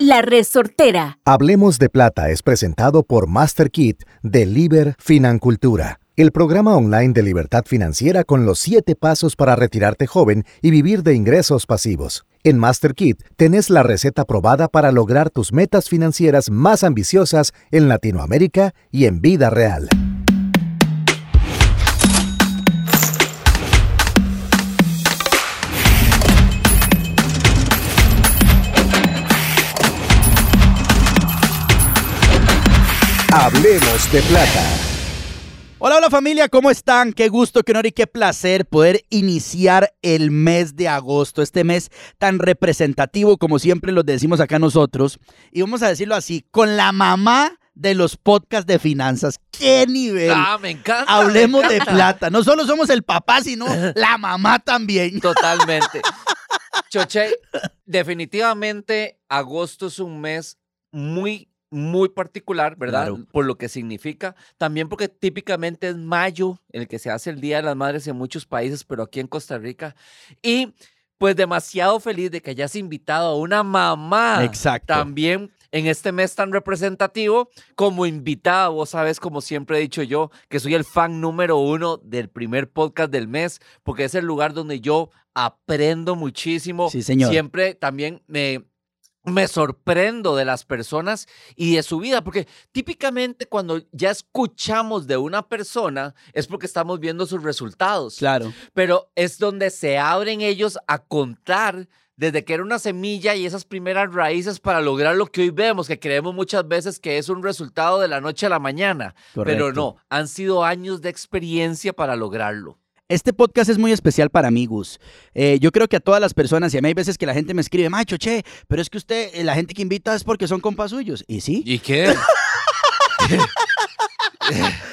La Resortera. Hablemos de Plata es presentado por MasterKit de Liber Financultura, el programa online de libertad financiera con los 7 pasos para retirarte joven y vivir de ingresos pasivos. En MasterKit tenés la receta probada para lograr tus metas financieras más ambiciosas en Latinoamérica y en vida real. Hablemos de plata. Hola, hola familia, ¿cómo están? Qué gusto, qué honor y qué placer poder iniciar el mes de agosto, este mes tan representativo como siempre lo decimos acá nosotros. Y vamos a decirlo así, con la mamá de los podcasts de finanzas. ¡Qué nivel! Ah, me encanta. Hablemos me de plata. No solo somos el papá, sino la mamá también. Totalmente. Choche, definitivamente agosto es un mes muy, muy particular, ¿verdad? Claro. Por lo que significa. También porque típicamente es mayo el que se hace el Día de las Madres en muchos países, pero aquí en Costa Rica. Y pues demasiado feliz de que hayas invitado a una mamá. Exacto. También en este mes tan representativo como invitada. Vos sabes, como siempre he dicho yo, que soy el fan número uno del primer podcast del mes, porque es el lugar donde yo aprendo muchísimo. Sí, señor. Siempre también me, me sorprendo de las personas y de su vida, porque típicamente cuando ya escuchamos de una persona es porque estamos viendo sus resultados Claro. pero es donde se abren ellos a contar desde que era una semilla y esas primeras raíces para lograr lo que hoy vemos, que creemos muchas veces que es un resultado de la noche a la mañana, pero Correcto. no, han sido años de experiencia para lograrlo. Este podcast es muy especial para mí, Gus. Eh, yo creo que a todas las personas, y a mí hay veces que la gente me escribe, macho, che, pero es que usted, eh, la gente que invita es porque son compas suyos. ¿Y sí? ¿Y qué?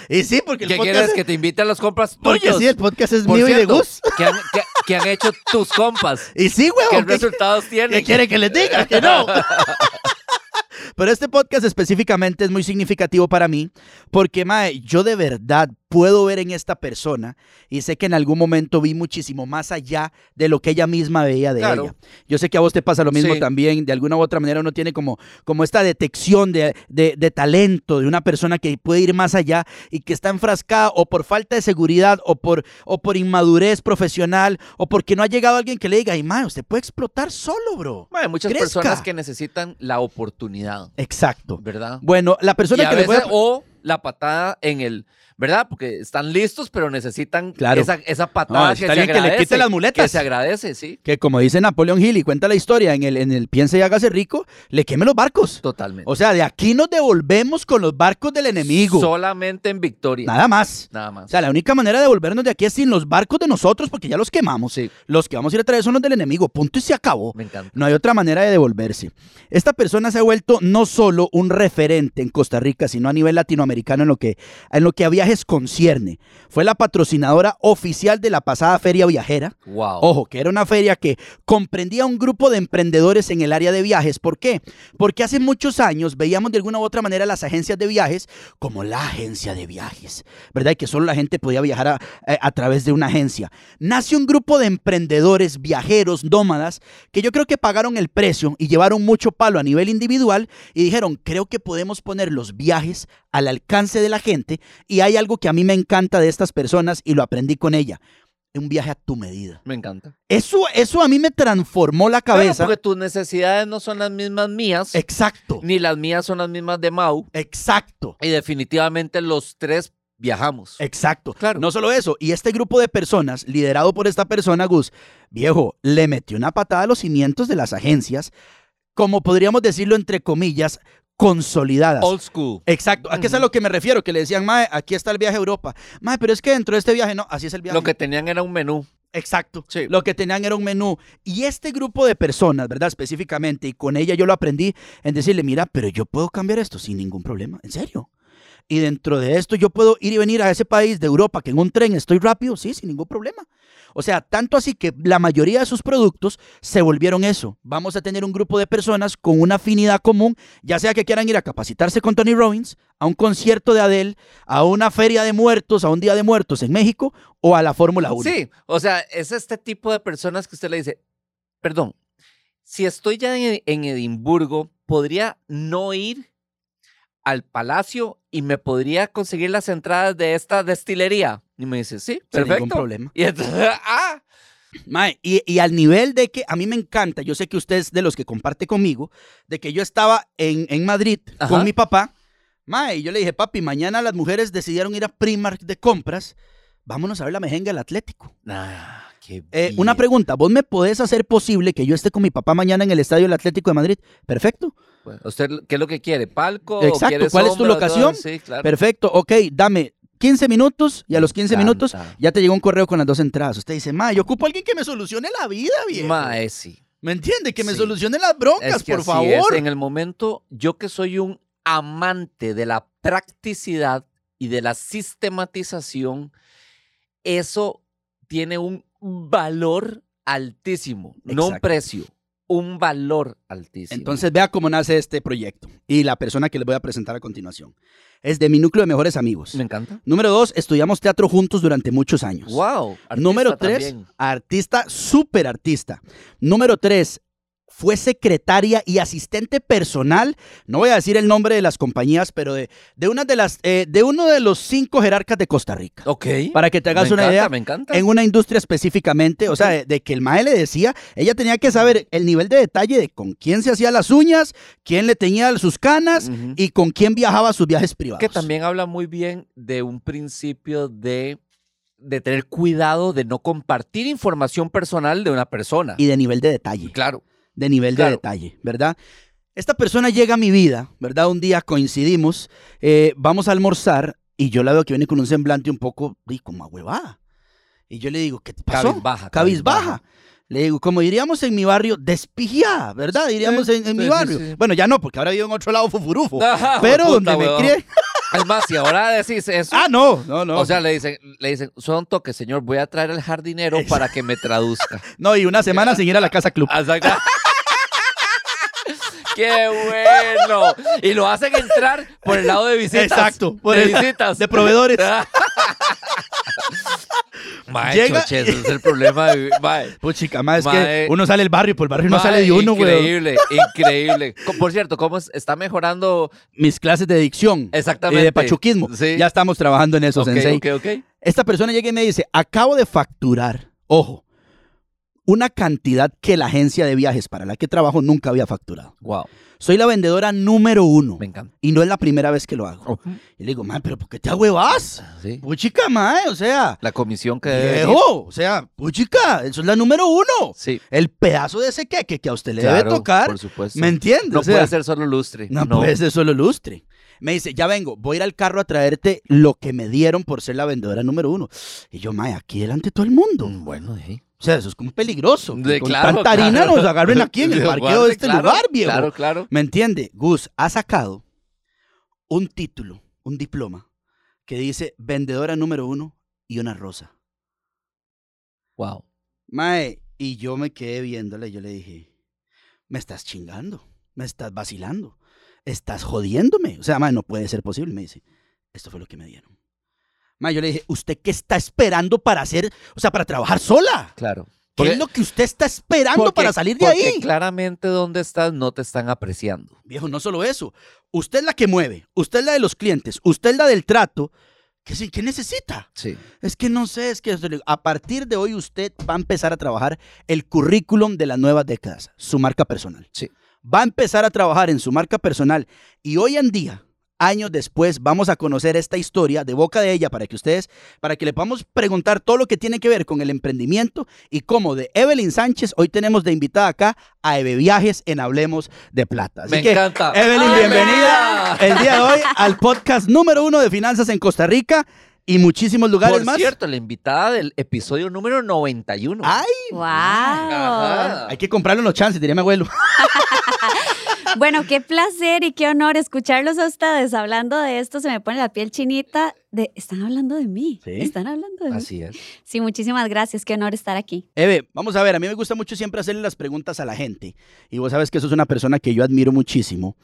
Y sí, porque el ¿Qué podcast... quieres que te invite a las compras Porque tuyos? sí, el podcast es Por mío y de Gus. ¿qué han, qué- qué han hecho tus compas? Y sí, ¿Qué huevón. ¿qué- resultados ¿Qué tienen? quiere que les diga? Que no. Pero este podcast específicamente es muy significativo para mí porque, mae, yo de verdad puedo ver en esta persona y sé que en algún momento vi muchísimo más allá de lo que ella misma veía de Claro. ella. Yo sé que a vos te pasa lo mismo Sí. también. De alguna u otra manera uno tiene como, como esta detección de, de- de talento de una persona que puede ir más allá y que está enfrascada o por falta de seguridad o por, o por inmadurez profesional o porque no ha llegado alguien que le diga, ay, mae, usted puede explotar solo, bro. Bueno, hay muchas Crezca. personas que necesitan la oportunidad, Exacto. ¿verdad? Bueno, la Y persona a que le a... o la patada en el, ¿verdad? Porque están listos, pero necesitan Claro. esa, patada que se alguien que le agradece. quite las muletas. Que se agradece, sí. Que como dice Napoleón Hill y cuenta la historia en el, en el Piense y hágase rico, le queme los barcos. Totalmente. O sea, de aquí nos devolvemos con los barcos del enemigo. Solamente en victoria. Nada más. Nada más. O sea, la única manera de devolvernos de aquí es sin los barcos de nosotros, porque ya los quemamos. Sí. Los que vamos a ir a traer son los del enemigo. Punto y se acabó. Me encanta. No hay otra manera de devolverse. Esta persona se ha vuelto no solo un referente en Costa Rica, sino a nivel latinoamericano en lo que, en lo que a viajes concierne. Fue la patrocinadora oficial de la pasada feria viajera. Wow. Ojo, que era una feria que comprendía un grupo de emprendedores en el área de viajes. ¿Por qué? Porque hace muchos años veíamos de alguna u otra manera las agencias de viajes como la agencia de viajes, ¿verdad? Y que solo la gente podía viajar a, a- a través de una agencia. Nace un grupo de emprendedores, viajeros, nómadas, que yo creo que pagaron el precio y llevaron mucho palo a nivel individual y dijeron, creo que podemos poner los viajes al alcance de la gente y hay algo que a mí me encanta de estas personas y lo aprendí con ella. Un viaje a tu medida. Me encanta. Eso, eso a mí me transformó la Claro, cabeza. porque tus necesidades no son las mismas mías, Exacto, ni las mías son las mismas de Mau. exacto, Y definitivamente los tres viajamos. exacto. Claro. No solo eso, y este grupo de personas, liderado por esta persona, Gus, viejo, le metió una patada a los cimientos de las agencias, como podríamos decirlo entre comillas, consolidadas. Old school. Exacto, ¿a qué es a lo que me refiero? Que le decían, Mae, aquí está el viaje a Europa. Mae, pero es que dentro de este viaje, no, así es el viaje. Lo que tenían era un menú. Exacto. Sí. Lo que tenían era un menú. Y este grupo de personas, ¿verdad? Específicamente, y con ella yo lo aprendí en decirle, mira, pero yo puedo cambiar esto sin ningún problema. ¿En serio? Y dentro de esto yo puedo ir y venir a ese país de Europa que en un tren estoy rápido, sí, sin ningún problema. O sea, tanto así que la mayoría de sus productos se volvieron eso. Vamos a tener un grupo de personas con una afinidad común, ya sea que quieran ir a capacitarse con Tony Robbins, a un concierto de Adele, a una feria de muertos, a un día de muertos en México o a la Fórmula 1. Sí, o sea, es este tipo de personas que usted le dice, perdón, si estoy ya en, en Edimburgo, podría no ir al palacio y me podría conseguir las entradas de esta destilería. Y me dice, sí, Sin ningún perfecto. problema. Y entonces, ah, Mae, y, y al nivel de que a mí me encanta, yo sé que usted es de los que comparte conmigo, de que yo estaba en, en Madrid Ajá. con mi papá, Mae, y yo le dije, papi, mañana las mujeres decidieron ir a Primark de compras, vámonos a ver la mejenga del Atlético. ah, Eh, una pregunta, ¿vos me podés hacer posible que yo esté con mi papá mañana en el estadio del Atlético de Madrid? Perfecto, Bueno, ¿Usted qué es lo que quiere? ¿Palco? Exacto, ¿Quiere ¿cuál es tu locación? Sí, claro. perfecto, ok, dame 15 minutos y a los 15 minutos ya te llegó un correo con las dos entradas. Usted dice, ma, yo ocupo a alguien que me solucione la vida, viejo. Mae, sí. ¿Me entiende? Que me Sí. solucione las broncas, Es que por así favor. es. En el momento, yo que soy un amante de la practicidad y de la sistematización, eso tiene un valor altísimo, no un precio, un valor altísimo. Entonces vea cómo nace este proyecto y la persona que les voy a presentar a continuación. Es de mi núcleo de mejores amigos. me encanta. Número dos, estudiamos teatro juntos durante muchos años. Wow. Número tres, también. artista, súper artista. Número tres, fue secretaria y asistente personal, no voy a decir el nombre de las compañías, pero de, de, una de, las, eh, de uno de los cinco jerarcas de Costa Rica. Ok. Para que te hagas me una encanta, idea, Me encanta. en una industria específicamente, o sea, de, de que el mae le decía, ella tenía que saber el nivel de detalle de con quién se hacía las uñas, quién le tenía sus canas y con quién viajaba a sus viajes privados. que también habla muy bien de un principio de, de tener cuidado de no compartir información personal de una persona. Y de nivel de detalle, claro. De nivel de detalle, ¿verdad? Esta persona llega a mi vida, ¿verdad? Un día coincidimos, eh, vamos a almorzar y yo la veo que viene con un semblante un poco, y como ahuevada. Y yo le digo, ¿qué te pasó? Cabizbaja, cabizbaja. cabizbaja. Le digo, como diríamos en mi barrio, despijada, ¿verdad? Diríamos Sí, en, en sí, mi barrio. sí. Bueno, ya no, porque ahora vivo en otro lado fufurufo. Ajá, pero puta, donde me crié. Es más, si ahora decís eso, Ah, no, no, no. o sea, le dicen, le dicen, son toques, señor, voy a traer al jardinero para que me traduzca. no, y una semana sin ir a la casa club. ¡Qué bueno! Y lo hacen entrar por el lado de visitas. Exacto, por de el- visitas. de proveedores. Mae, Llega- choche, ese es el problema. De, mae. Pues chica, es Mae. que uno sale del barrio y por el barrio no sale de uno, güey. Increíble, increíble. Por cierto, ¿cómo es? está mejorando? Mis clases de dicción Exactamente. y de pachuquismo. Sí. Ya estamos trabajando en eso, Ok, sensei. ok, ok. Esta persona llega y me dice, acabo de facturar, ojo, una cantidad que la agencia de viajes para la que trabajo nunca había facturado. Wow, Soy la vendedora número uno. me encanta. Y no es la primera vez que lo hago. Y le digo, mae, pero ¿por qué te huevas? Sí. Puchica, mae, o sea, La comisión que viejo, o sea, puchica, eso es la número uno. Sí. El pedazo de ese queque que a usted le claro, debe tocar, Por supuesto. ¿me entiende? No O sea, puede ser solo lustre. No, puede ser solo lustre. Me dice, ya vengo, voy a ir al carro a traerte lo que me dieron por ser la vendedora número uno. Y yo, mae, aquí delante de todo el mundo. Mm, Bueno, sí. O sea, eso es como peligroso. De- con claro, tanta harina claro. nos agarren aquí en el parqueo de este claro, lugar, viejo. Claro, claro. ¿Me entiende? Gus ha sacado un título, un diploma, que dice vendedora número uno y una rosa. Wow. Mae, y yo me quedé viéndole y yo le dije, me estás chingando, me estás vacilando, estás jodiéndome. O sea, mae, no puede ser posible. Me dice, esto fue lo que me dieron. Mae, yo le dije, ¿usted qué está esperando para hacer, o sea, para trabajar sola? Claro. ¿Qué Porque- es lo que usted está esperando porque- para salir de porque ahí? claramente donde estás no te están apreciando. Viejo, no solo eso. Usted es la que mueve, usted es la de los clientes, usted es la del trato. ¿Qué, sí- qué necesita? Sí. Es que no sé, es que a partir de hoy usted va a empezar a trabajar el currículum de las nuevas décadas, su marca personal. Sí. Va a empezar a trabajar en su marca personal y hoy en día, años después, vamos a conocer esta historia de boca de ella para que ustedes, para que le podamos preguntar todo lo que tiene que ver con el emprendimiento y cómo de Evelyn Sánchez, hoy tenemos de invitada acá a Eve Viajes en Hablemos de Plata. Así Me que, encanta. Evelyn, ¡Ay, bienvenida bienvenida! el día de hoy al podcast número uno de finanzas en Costa Rica. Y muchísimos lugares Por más. cierto, la invitada del episodio número 91. Ay, ¡Wow! Ajá. hay que comprarle unos chances, diría mi abuelo. Bueno, qué placer y qué honor escucharlos a ustedes hablando de esto. Se me pone la piel chinita. De, están hablando de mí. Sí. Están hablando de mí. Así es. Sí, muchísimas gracias. Qué honor estar aquí. Eve, vamos a ver, a mí me gusta mucho siempre hacerle las preguntas a la gente. Y vos sabes que eso es una persona que yo admiro muchísimo.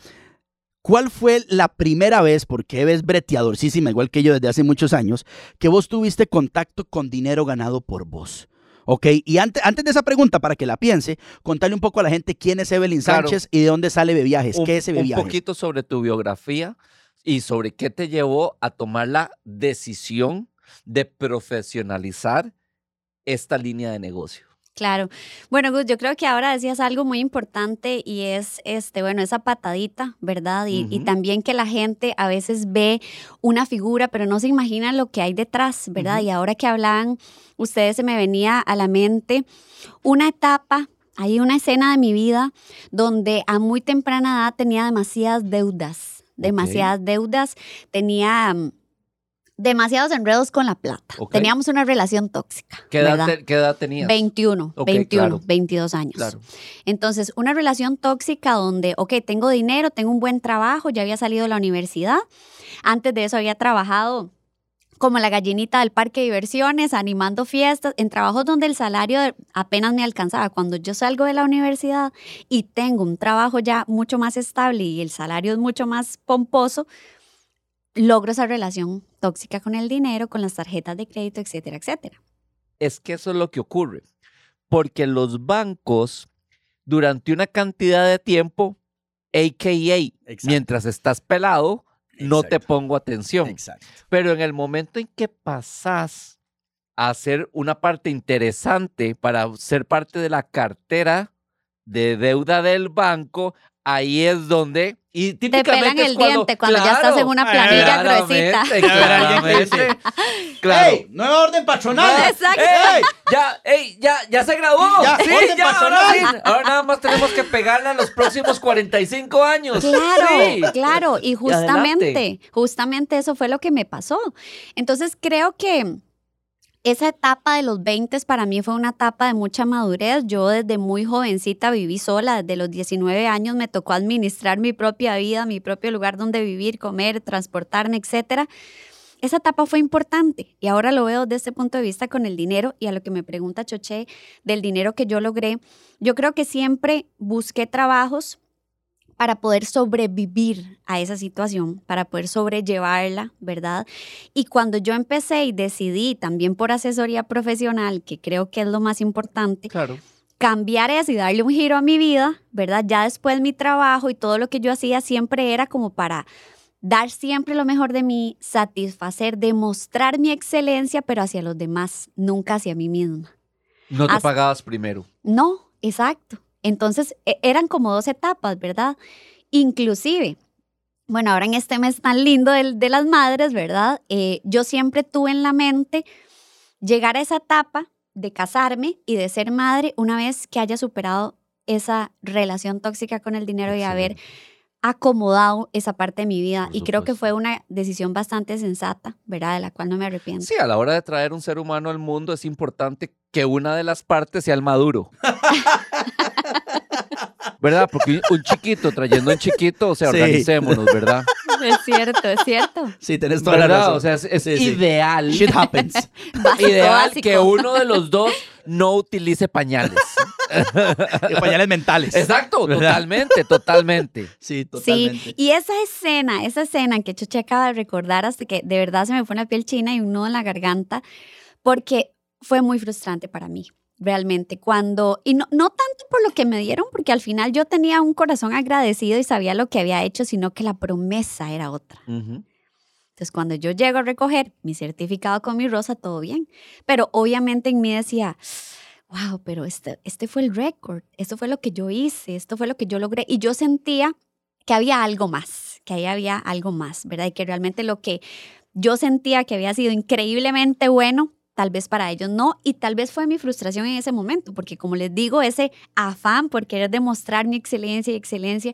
¿Cuál fue la primera vez, porque Eve es breteadorcísima, igual que yo desde hace muchos años, que vos tuviste contacto con dinero ganado por vos? ¿Ok? Y antes, antes de esa pregunta, para que la piense, contale un poco a la gente quién es Evelyn Claro. Sánchez y de dónde sale Beviajes. un, ¿Qué es un Beviajes? poquito sobre tu biografía y sobre qué te llevó a tomar la decisión de profesionalizar esta línea de negocio. Claro. Bueno, Gus, yo creo que ahora decías algo muy importante y es, este, bueno, esa patadita, ¿verdad? Y, y también que la gente a veces ve una figura, pero no se imagina lo que hay detrás, ¿verdad? Y ahora que hablaban ustedes, se me venía a la mente una etapa, hay una escena de mi vida donde a muy temprana edad tenía demasiadas deudas, demasiadas deudas, tenía... Demasiados enredos con la plata. Teníamos una relación tóxica. ¿Qué edad, te- qué edad tenías? 21, Ok, 21, claro. 22 años. Claro. Entonces, una relación tóxica donde, ok, tengo dinero, tengo un buen trabajo, ya había salido de la universidad. Antes de eso había trabajado como la gallinita del parque de diversiones, animando fiestas, en trabajos donde el salario apenas me alcanzaba. Cuando yo salgo de la universidad y tengo un trabajo ya mucho más estable y el salario es mucho más pomposo, logro esa relación tóxica con el dinero, con las tarjetas de crédito, etcétera, etcétera. Es que eso es lo que ocurre. Porque los bancos, durante una cantidad de tiempo, a.k.a. mientras estás pelado, no te pongo atención. Exacto. Pero en el momento en que pasas a ser una parte interesante para ser parte de la cartera de deuda del banco, ahí es donde... Y Te típicamente pelan es el diente cuando ya estás en una planilla gruesita. Claramente. Claro. ¡Ey! ¡Nueva orden patronal! Exacto. ¡Ey! Ya, ey, ya, ya se graduó. Ya, sí, orden ya, ahora, patronal. sí. Ahora nada más tenemos que pegarle a los próximos 45 años. Claro, Sí. claro, y justamente, justamente eso fue lo que me pasó. Entonces creo que esa etapa de los 20 para mí fue una etapa de mucha madurez. Yo desde muy jovencita viví sola, desde los 19 años me tocó administrar mi propia vida, mi propio lugar donde vivir, comer, transportarme, etcétera. Esa etapa fue importante y ahora lo veo desde este punto de vista con el dinero y a lo que me pregunta Choché del dinero que yo logré. Yo creo que siempre busqué trabajos para poder sobrevivir a esa situación, para poder sobrellevarla, ¿verdad? Y cuando yo empecé y decidí, también por asesoría profesional, que creo que es lo más importante, Claro. cambiar eso y darle un giro a mi vida, ¿verdad? Ya después mi trabajo y todo lo que yo hacía siempre era como para dar siempre lo mejor de mí, satisfacer, demostrar mi excelencia, pero hacia los demás, nunca hacia mí misma. No te pagabas primero. No, exacto. Entonces e- eran como dos etapas, ¿verdad? Inclusive, bueno, ahora en este mes tan lindo del- de, las madres, ¿verdad? Eh, yo siempre tuve en la mente llegar a esa etapa de casarme y de ser madre una vez que haya superado esa relación tóxica con el dinero y haber acomodado esa parte de mi vida. Y creo que fue una decisión bastante sensata, ¿verdad? De la cual no me arrepiento. Sí, a la hora de traer un ser humano al mundo es importante que una de las partes sea el maduro. ¿Verdad? Porque un chiquito trayendo un chiquito, o sea, Sí. organicémonos, ¿verdad? Es cierto, es cierto. Sí, tenés toda la razón. O sea, es, es Sí, sí. ideal. Shit happens. Básico, Ideal básico. que uno de los dos no utilice pañales. Pañales mentales. Exacto, ¿Verdad? totalmente, totalmente. Sí, totalmente. Sí, y esa escena, esa escena que Chuche acaba de recordar hasta que de verdad se me fue la piel china y un nudo en la garganta, porque fue muy frustrante para mí, realmente, cuando, y no, no tanto por lo que me dieron, porque al final yo tenía un corazón agradecido y sabía lo que había hecho, sino que la promesa era otra. Ujú. Entonces, cuando yo llego a recoger mi certificado con mi rosa, todo bien, pero obviamente en mí decía... Wow, pero este, este fue el récord, esto fue lo que yo hice, esto fue lo que yo logré. Y yo sentía que había algo más, que ahí había algo más, ¿verdad? Y que realmente lo que yo sentía que había sido increíblemente bueno, tal vez para ellos no, y tal vez fue mi frustración en ese momento, porque como les digo, ese afán por querer demostrar mi excelencia y excelencia,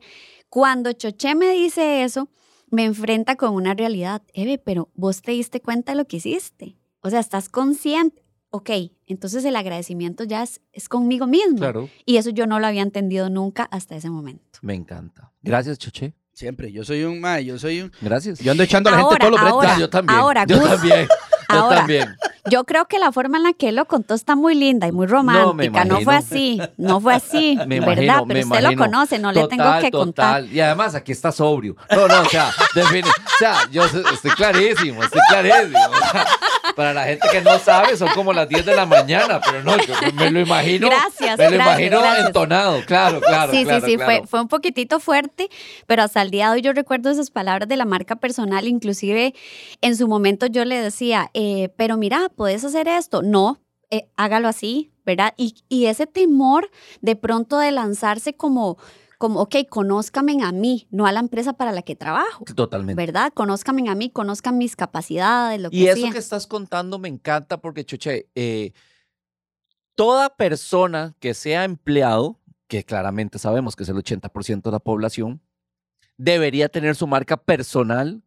cuando Choché me dice eso, me enfrenta con una realidad. Eve, pero vos te diste cuenta de lo que hiciste. O sea, estás consciente. Ok, entonces el agradecimiento ya es, es conmigo mismo. Claro, Y eso yo no lo había entendido nunca hasta ese momento. me encanta. Gracias, Choche. Siempre, yo soy un, mae, yo soy un... Gracias. Yo ando echando a la Ahora, gente todos los ahora. yo también. ahora, yo Gus. también. Yo Ahora. también. Yo creo que la forma en la que él lo contó está muy linda y muy romántica. No, fue así, no fue así, Me ¿verdad? imagino, Pero usted imagino. lo conoce, no le tengo Total, que contar. Y además aquí está sobrio. No, no, o sea, defini- o sea, yo estoy clarísimo, estoy clarísimo. O sea, para la gente que no sabe, son como las 10 de la mañana, pero no, yo me lo imagino. Gracias, Me lo gracias, imagino gracias. entonado, claro, claro. sí, claro, sí, sí, claro. Fue, fue un poquitito fuerte, pero hasta el día de hoy yo recuerdo esas palabras de la marca personal, inclusive en su momento yo le decía, eh, pero mira, puedes hacer esto. No, eh, hágalo así, ¿verdad? Y, y ese temor de pronto de lanzarse como, como, ok, conózcame a mí, no a la empresa para la que trabajo. Totalmente. ¿Verdad? Conózcame a mí, conozcan mis capacidades, lo que Y eso sea. que estás contando me encanta porque, Choche, eh, toda persona que sea empleado, que claramente sabemos que es el 80% de la población, debería tener su marca personal,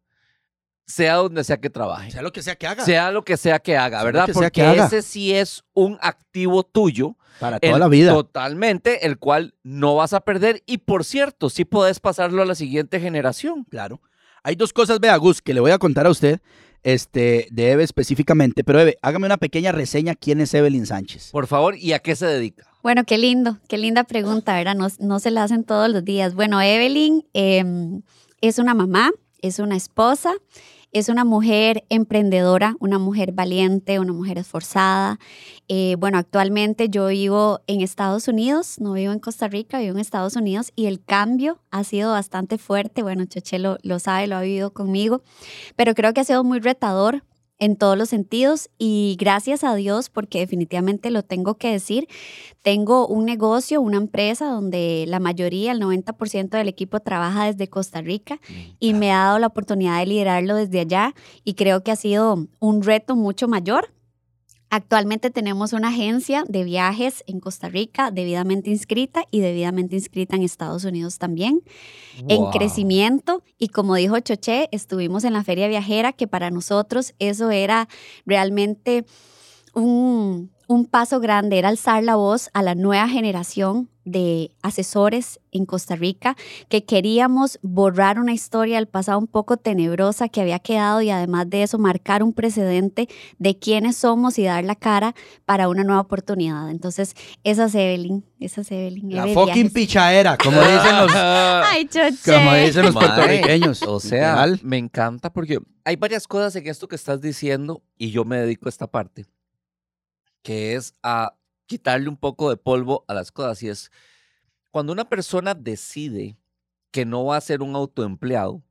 sea donde sea que trabaje. Sea lo que sea que haga. Sea lo que sea que haga, Sea ¿verdad? que Porque haga. ese sí es un activo tuyo. Para toda el- la vida. Totalmente, el cual no vas a perder. Y por cierto, sí puedes pasarlo a la siguiente generación. Claro. Hay dos cosas, vea, Gus, que le voy a contar a usted, este, de Eve específicamente. Pero Eve, hágame una pequeña reseña. ¿Quién es Evelyn Sánchez? Por favor, ¿y a qué se dedica? Bueno, qué lindo, qué linda pregunta, ¿verdad? No, no se la hacen todos los días. Bueno, Evelyn em, es una mamá, es una esposa, es una mujer emprendedora, una mujer valiente, una mujer esforzada. Eh, bueno, actualmente yo vivo en Estados Unidos, no vivo en Costa Rica, vivo en Estados Unidos y el cambio ha sido bastante fuerte. Bueno, Cheche lo, lo sabe, lo ha vivido conmigo, pero creo que ha sido muy retador en todos los sentidos y gracias a Dios, porque definitivamente lo tengo que decir, tengo un negocio, una empresa donde la mayoría, el 90% del equipo trabaja desde Costa Rica y me ha dado la oportunidad de liderarlo desde allá y creo que ha sido un reto mucho mayor. Actualmente tenemos una agencia de viajes en Costa Rica debidamente inscrita y debidamente inscrita en Estados Unidos también en crecimiento. Y como dijo Choché, estuvimos en la feria viajera que para nosotros eso era realmente un, un paso grande, era alzar la voz a la nueva generación de asesores en Costa Rica que queríamos borrar una historia del pasado un poco tenebrosa que había quedado y además de eso marcar un precedente de quiénes somos y dar la cara para una nueva oportunidad. Entonces, esa es Evelyn, esa es Evelyn. La Eve fucking Viajes. pichaera, como dicen los, Ay, como dicen los puertorriqueños. O sea, me encanta porque hay varias cosas en esto que estás diciendo y yo me dedico a esta parte, que es a quitarle un poco de polvo a las cosas. Y es cuando una persona decide que no va a ser un autoempleado,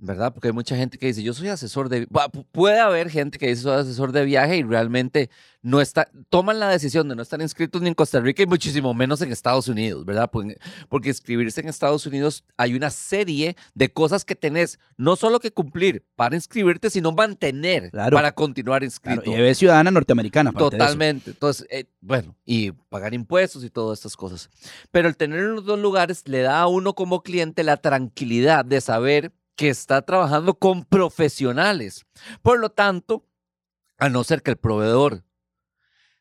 ¿verdad? Porque hay mucha gente que dice, yo soy asesor de... Puede haber gente que dice, soy asesor de viaje y realmente no está, toman la decisión de no estar inscritos ni en Costa Rica y muchísimo menos en Estados Unidos, ¿verdad? Porque, porque inscribirse en Estados Unidos hay una serie de cosas que tenés no solo que cumplir para inscribirte, sino mantener Claro. para continuar inscrito. Claro, y Eve es ciudadana norteamericana. Totalmente. Entonces, eh, bueno, y pagar impuestos y todas estas cosas. Pero el tener en los dos lugares le da a uno como cliente la tranquilidad de saber que está trabajando con profesionales. Por lo tanto, a no ser que el proveedor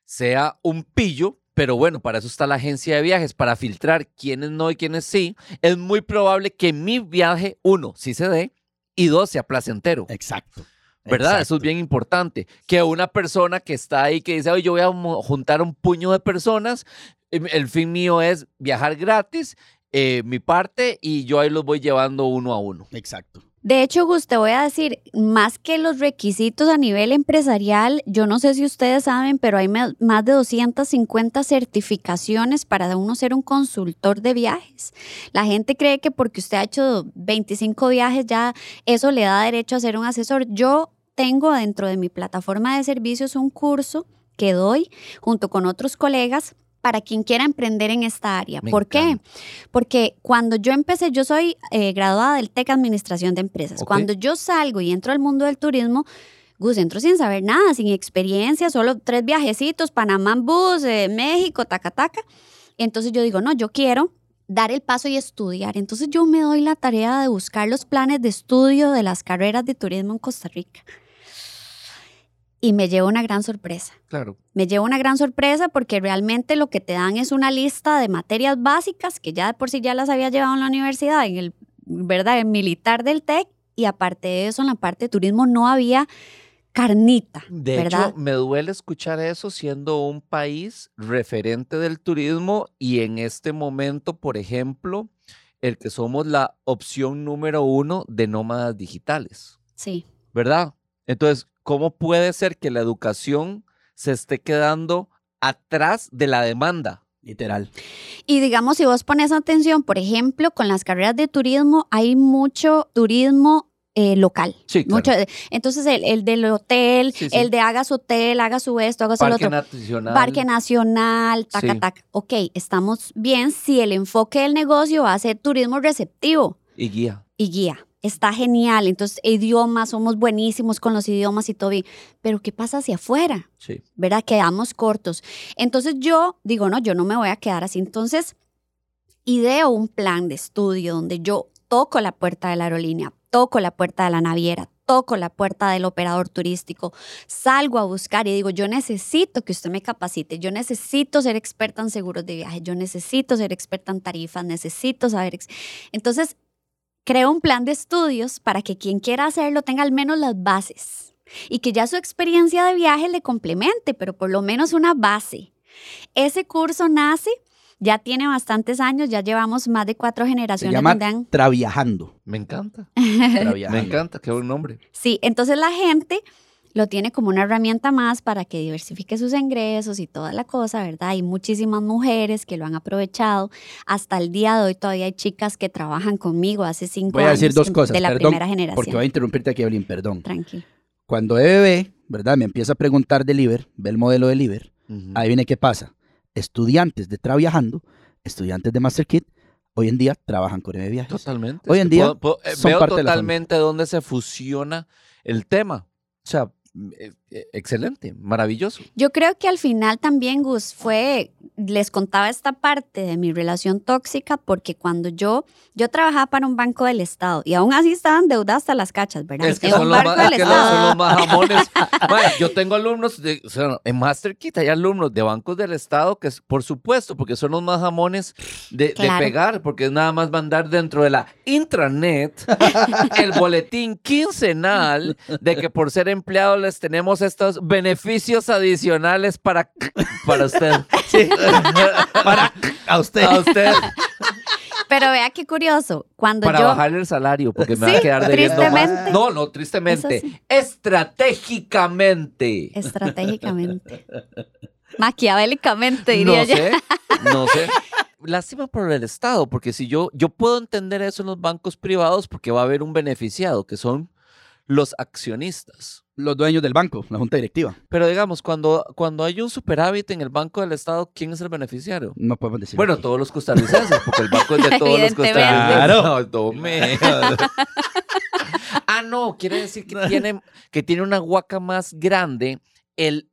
sea un pillo, pero bueno, para eso está la agencia de viajes, para filtrar quiénes no y quiénes sí, es muy probable que mi viaje, uno, sí se dé, y dos, sea placentero. Exacto. ¿Verdad? Eso Exacto. es bien importante. Que una persona que está ahí, que dice, oye, yo voy a juntar un puño de personas, em, el fin mío es viajar gratis, eh, mi parte, y yo ahí los voy llevando uno a uno. Exacto. De hecho, Gus, te voy a decir, más que los requisitos a nivel empresarial, yo no sé si ustedes saben, pero hay más de 250 certificaciones para uno ser un consultor de viajes. La gente cree que porque usted ha hecho 25 viajes ya eso le da derecho a ser un asesor. Yo tengo dentro de mi plataforma de servicios un curso que doy junto con otros colegas para quien quiera emprender en esta área. Me ¿Por qué? Porque cuando yo empecé, yo soy eh, graduada del TEC Administración de Empresas. Cuando yo salgo y entro al mundo del turismo, Gus, entro sin saber nada, sin experiencia, solo tres viajecitos, Panamá en bus, eh, México, taca, taca. Entonces yo digo, no, yo quiero dar el paso y estudiar. Entonces yo me doy la tarea de buscar los planes de estudio de las carreras de turismo en Costa Rica. Y me llevo una gran sorpresa. Claro. Me llevo una gran sorpresa porque realmente lo que te dan es una lista de materias básicas que ya de por sí ya las había llevado en la universidad, en el, ¿verdad? El militar del TEC. Y aparte de eso, en la parte de turismo no había carnita, De ¿verdad? hecho, me duele escuchar eso siendo un país referente del turismo y en este momento, por ejemplo, el que somos la opción número uno de nómadas digitales, sí. ¿verdad? Entonces, ¿cómo puede ser que la educación se esté quedando atrás de la demanda? Literal. Y digamos, si vos pones atención, por ejemplo, con las carreras de turismo, hay mucho turismo eh, local. Sí, claro. Mucho- entonces, el, el del hotel, Sí, sí. el de haga su hotel, haga su esto, haga su Parque otro. Nacional. Parque Nacional, taca, Sí. taca. Ok, estamos bien si el enfoque del negocio va a ser turismo receptivo y guía. y guía. Está genial. Entonces, idiomas, somos buenísimos con los idiomas y todo bien. Pero, ¿qué pasa hacia afuera? Sí. ¿verdad? Quedamos cortos. Entonces yo digo, no, yo no me voy a quedar así. Entonces ideo un plan de estudio donde yo toco la puerta de la aerolínea, toco la puerta de la naviera, toco la puerta del operador turístico, salgo a buscar y digo, yo necesito que usted me capacite, yo necesito ser experta en seguros de viaje, yo necesito ser experta en tarifas, necesito saber. ex-". Entonces, creo un plan de estudios para que quien quiera hacerlo tenga al menos las bases y que ya su experiencia de viaje le complemente, pero por lo menos una base. Ese curso nace, ya tiene bastantes años, ya llevamos más de cuatro Se generaciones llama donde han- Traviajando. Me encanta. Traviajando. Me encanta. Qué buen nombre. Sí, entonces la gente lo tiene como una herramienta más para que diversifique sus ingresos y toda la cosa, ¿verdad? Hay muchísimas mujeres que lo han aprovechado. Hasta el día de hoy todavía hay chicas que trabajan conmigo hace cinco Voy a años. decir dos cosas, De la perdón, primera generación. porque voy a interrumpirte aquí, Evelyn, perdón. Tranquilo. Cuando de bebé, ¿verdad? Me empieza a preguntar de Liber, ve el modelo de Liber, ahí viene qué pasa. Estudiantes de Traviajando, estudiantes de MasterKit, hoy en día trabajan con M Viajes. Totalmente. Hoy en día puedo- puedo- eh, son veo parte de la totalmente dónde se fusiona el tema. O sea, excelente, maravilloso. Yo creo que al final también, Gus, fue, les contaba esta parte de mi relación tóxica porque cuando yo, yo trabajaba para un banco del Estado y aún así estaban endeudadas hasta las cachas, ¿verdad? Es que En son los, más, es que los- son los más jamones. Yo tengo alumnos, de, o sea, en MasterKit hay alumnos de bancos del Estado que, por supuesto, porque son los más jamones de, de Claro. pegar, porque es nada más mandar dentro de la intranet el boletín quincenal de que por ser empleados les tenemos estos beneficios adicionales para, para usted. Para a usted. A usted. Pero vea qué curioso, cuando Para yo... bajarle el salario, porque me va Sí, a quedar debiendo más. No, no, tristemente. Estratégicamente. Estratégicamente. Maquiavélicamente, diría no yo. sé, no sé. Lástima por el Estado, porque si yo, yo puedo entender eso en los bancos privados, porque va a haber un beneficiado, que son los accionistas. Los dueños del banco, la junta directiva. Pero digamos, cuando, cuando hay un superávit en el Banco del Estado, ¿quién es el beneficiario? No podemos decir. Bueno, aquí. todos los costarricenses, porque el banco es de todos los costarricenses. Claro. No, tome. ah, no, quiere decir que tiene, que tiene una huaca más grande el,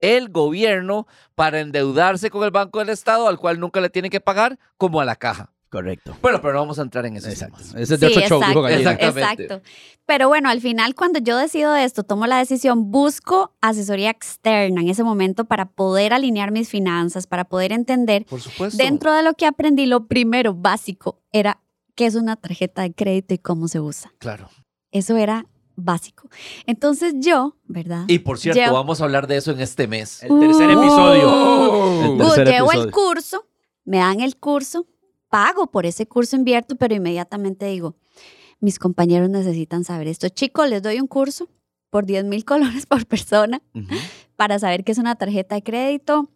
el gobierno para endeudarse con el Banco del Estado, al cual nunca le tiene que pagar, como a la caja. Correcto. Bueno, pero no vamos a entrar en eso. Exacto. Ese es de Sí, otro show, dijo exacto, Gallina. Exactamente. Exacto. Pero bueno, al final cuando yo decido esto, tomo la decisión, busco asesoría externa en ese momento para poder alinear mis finanzas, para poder entender. Por supuesto. Dentro de lo que aprendí, lo primero básico era qué es una tarjeta de crédito y cómo se usa. Claro. Eso era básico. Entonces yo, ¿verdad? Y por cierto, Llevo- vamos a hablar de eso en este mes. El tercer Uh. episodio. El Uh, tercer llevo el curso, me dan el curso, pago por ese curso, invierto, pero inmediatamente digo, mis compañeros necesitan saber esto. Chicos, les doy un curso por 10 mil colores por persona para saber qué es una tarjeta de crédito.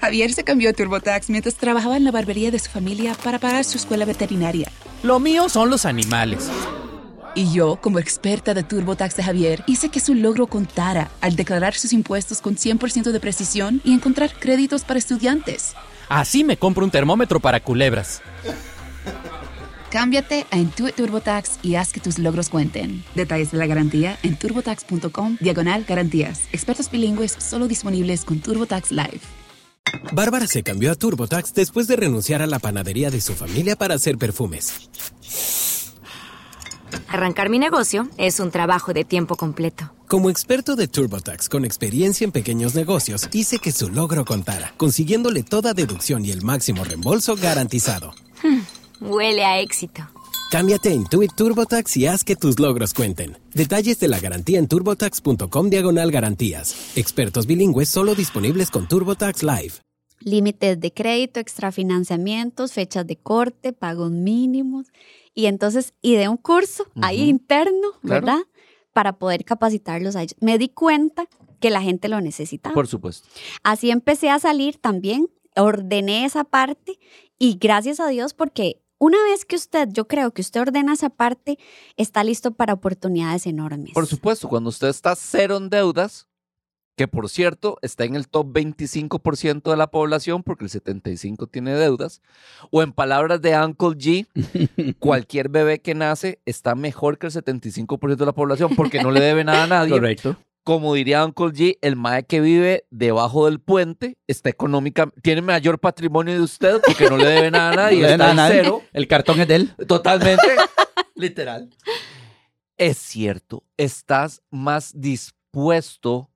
Javier se cambió a TurboTax mientras trabajaba en la barbería de su familia para pagar su escuela veterinaria. Lo mío son los animales. Y yo, como experta de TurboTax de Javier, hice que su logro contara al declarar sus impuestos con 100% de precisión y encontrar créditos para estudiantes. Así me compro un termómetro para culebras. Cámbiate a Intuit TurboTax y haz que tus logros cuenten. Detalles de la garantía en turbotax.com diagonal garantías. Expertos bilingües solo disponibles con TurboTax Live. Bárbara se cambió a TurboTax después de renunciar a la panadería de su familia para hacer perfumes. Arrancar mi negocio es un trabajo de tiempo completo. Como experto de TurboTax con experiencia en pequeños negocios, hice que su logro contara, consiguiéndole toda deducción y el máximo reembolso garantizado. Huele a éxito. Cámbiate a Intuit TurboTax y haz que tus logros cuenten. Detalles de la garantía en turbotax.com diagonal garantías. Expertos bilingües solo disponibles con TurboTax Live. límites de crédito, extrafinanciamientos, fechas de corte, pagos mínimos. Y entonces, y de un curso ahí interno, Claro. ¿verdad? Para poder capacitarlos a ellos. Me di cuenta que la gente lo necesitaba. Por supuesto. Así empecé a salir también, ordené esa parte y gracias a Dios porque una vez que usted, yo creo que usted ordena esa parte, está listo para oportunidades enormes. Por supuesto, cuando usted está cero en deudas, que por cierto está en el top 25% de la población porque el 75% tiene deudas, o en palabras de Uncle G, cualquier bebé que nace está mejor que el 75% de la población porque no le debe nada a nadie. Correcto. Como diría Uncle G, el mae que vive debajo del puente está económica, tiene mayor patrimonio de usted porque no le debe nada a nadie, No está nada cero. El cartón es de él. Totalmente. Literal. Es cierto, estás más dispuesto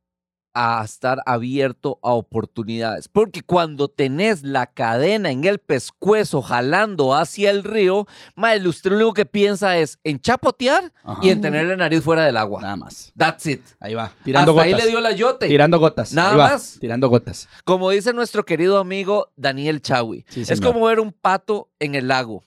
a estar abierto a oportunidades. Porque cuando tenés la cadena en el pescuezo jalando hacia el río, mae, usted lo único que piensa es en chapotear Ajá. y en tener la nariz fuera del agua. Nada más. That's it. Ahí va. Tirando Hasta gotas. ahí le dio la yote. Tirando gotas. Nada Ahí va, más. Tirando gotas. Como dice nuestro querido amigo Daniel Chawi. Sí, es como ver un pato en el lago.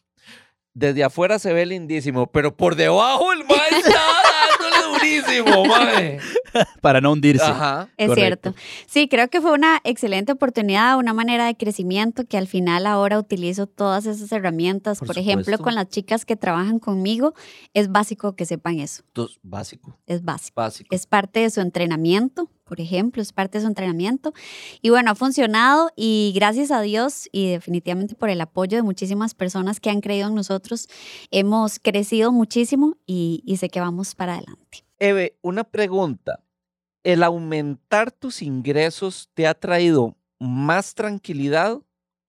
Desde afuera se ve lindísimo, pero por debajo el mae está durísimo, mae. Para no hundirse. Ajá. Es Correcto. cierto. Sí, creo que fue una excelente oportunidad, una manera de crecimiento que al final ahora utilizo todas esas herramientas. Por Por, ejemplo, con las chicas que trabajan conmigo, es básico que sepan eso. Entonces, básico, Es básico. básico. Es parte de su entrenamiento, por ejemplo, es parte de su entrenamiento. Y bueno, ha funcionado y gracias a Dios y definitivamente por el apoyo de muchísimas personas que han creído en nosotros, hemos crecido muchísimo y, sé que vamos para adelante. Eve, una pregunta. ¿El aumentar tus ingresos te ha traído más tranquilidad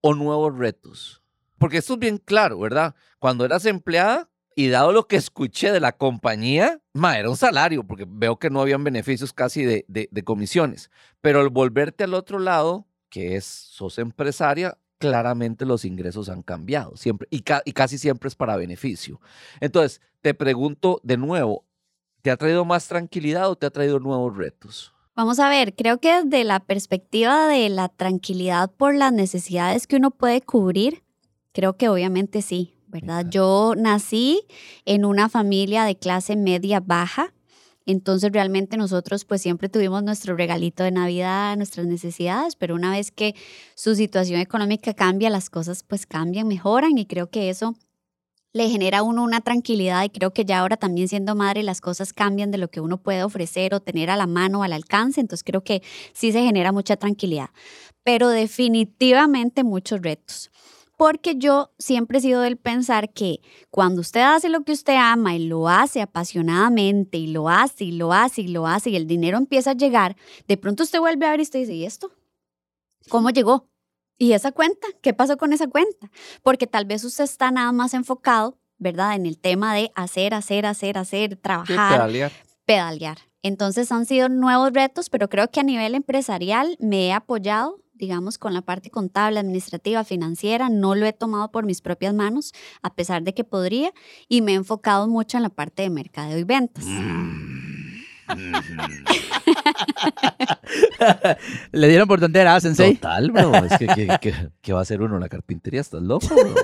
o nuevos retos? Porque esto es bien claro, ¿verdad? Cuando eras empleada y dado lo que escuché de la compañía, ma, era un salario, porque veo que no habían beneficios casi de, comisiones. Pero al volverte al otro lado, que es, sos empresaria, claramente los ingresos han cambiado, siempre, y, y casi siempre es para beneficio. Entonces, te pregunto de nuevo, ¿te ha traído más tranquilidad o te ha traído nuevos retos? Vamos a ver, creo que desde la perspectiva de la tranquilidad por las necesidades que uno puede cubrir, creo que obviamente sí, ¿verdad? Yo nací en una familia de clase media baja, entonces realmente nosotros pues siempre tuvimos nuestro regalito de Navidad, nuestras necesidades, pero una vez que su situación económica cambia, las cosas pues cambian, mejoran y creo que eso le genera a uno una tranquilidad y creo que ya ahora también siendo madre las cosas cambian de lo que uno puede ofrecer o tener a la mano, al alcance, entonces creo que sí se genera mucha tranquilidad, pero definitivamente muchos retos. Porque yo siempre he sido del pensar que cuando usted hace lo que usted ama y lo hace apasionadamente y lo hace y lo hace y lo hace y el dinero empieza a llegar, de pronto usted vuelve a ver y usted dice, ¿y esto? ¿Cómo llegó? ¿Y esa cuenta? ¿Qué pasó con esa cuenta? Porque tal vez usted está nada más enfocado, ¿verdad? En el tema de hacer, hacer, hacer, hacer, trabajar, pedalear. pedalear. Entonces han sido nuevos retos, pero creo que a nivel empresarial me he apoyado, digamos, con la parte contable, administrativa, financiera. No lo he tomado por mis propias manos, a pesar de que podría, y me he enfocado mucho en la parte de mercadeo y ventas. Le dieron por tonteras, Sensei. Total, bro. Es que, que- que- ¿qué va a hacer uno en la carpintería? ¿Estás loco, bro?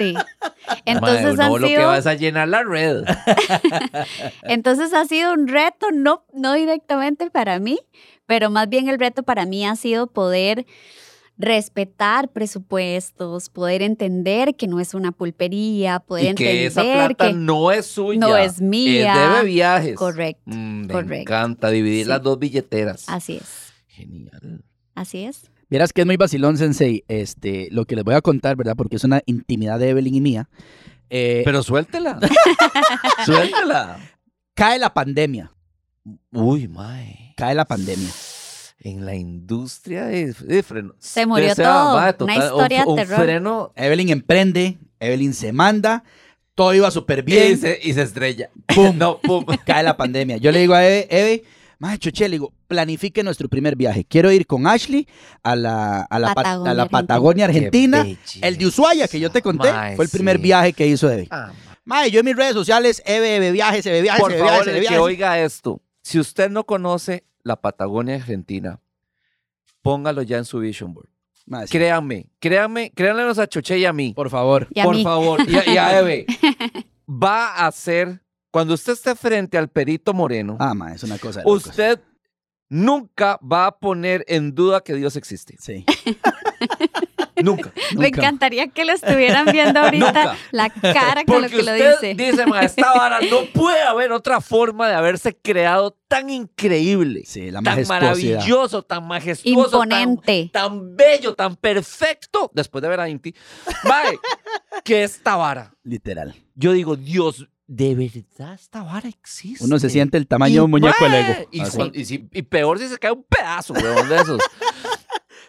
Sí. Entonces uno han lo que sido- va es a llenar la red. Entonces ha sido un reto, no, no directamente para mí, pero más bien el reto para mí ha sido poder respetar presupuestos, poder entender que no es una pulpería, poder y que esa plata que no es suya. no es mía. Es viajes. Correcto, Mm, me correcto. encanta dividir Sí. las dos billeteras. así es, Genial. así es. Vieras que es muy vacilón, Sensei, este, lo que les voy a contar, ¿verdad? Porque es una intimidad de Evelyn y mía. Eh, Pero suéltela. suéltela. cae la pandemia. Uy, mae. Cae la pandemia. en la industria de, de frenos. Se murió O sea, todo. Una total, un- historia de un, terror. freno Evelyn emprende, Evelyn se manda, todo iba súper y bien. se, y se estrella. ¡Pum! no, pum. cae la pandemia. Yo le digo a Eve, Eve, mae, choche, le digo, planifique nuestro primer viaje. Quiero ir con Ashley a la, a la, pa- Patagonia, a la Argentina. Patagonia Argentina. Qué El de Ushuaia, que yo te conté, fue el primer sí. viaje que hizo Eve. Ah, Mae, yo en mis redes sociales, Eve, Eve viajes, Eve viajes, Por Eve favor, Eve el que oiga esto. Si usted no conoce la Patagonia Argentina, póngalo ya en su vision board. Mae, sí, Créanme, créanme, créanlenos a Choche y a mí. por favor. Y a por mí. favor, y a, y a Eve. Va a ser, cuando usted esté frente al Perito Moreno, Ah, mae, es una cosa. usted nunca va a poner en duda que Dios existe. Sí. Nunca. Me nunca. encantaría que lo estuvieran viendo ahorita Nunca. la cara con lo que lo usted dice. dice, "Ma, esta vara no puede haber otra forma de haberse creado tan increíble, Sí, la tan maravilloso, tan majestuoso, tan, Imponente. tan bello, tan perfecto, después de ver a Inti, mae, que esta vara. Literal. Yo digo, Dios, de verdad esta vara existe. Uno se siente el tamaño de un muñeco de Lego. Y, cuan- y si- y peor si se cae un pedazo, weón, de esos.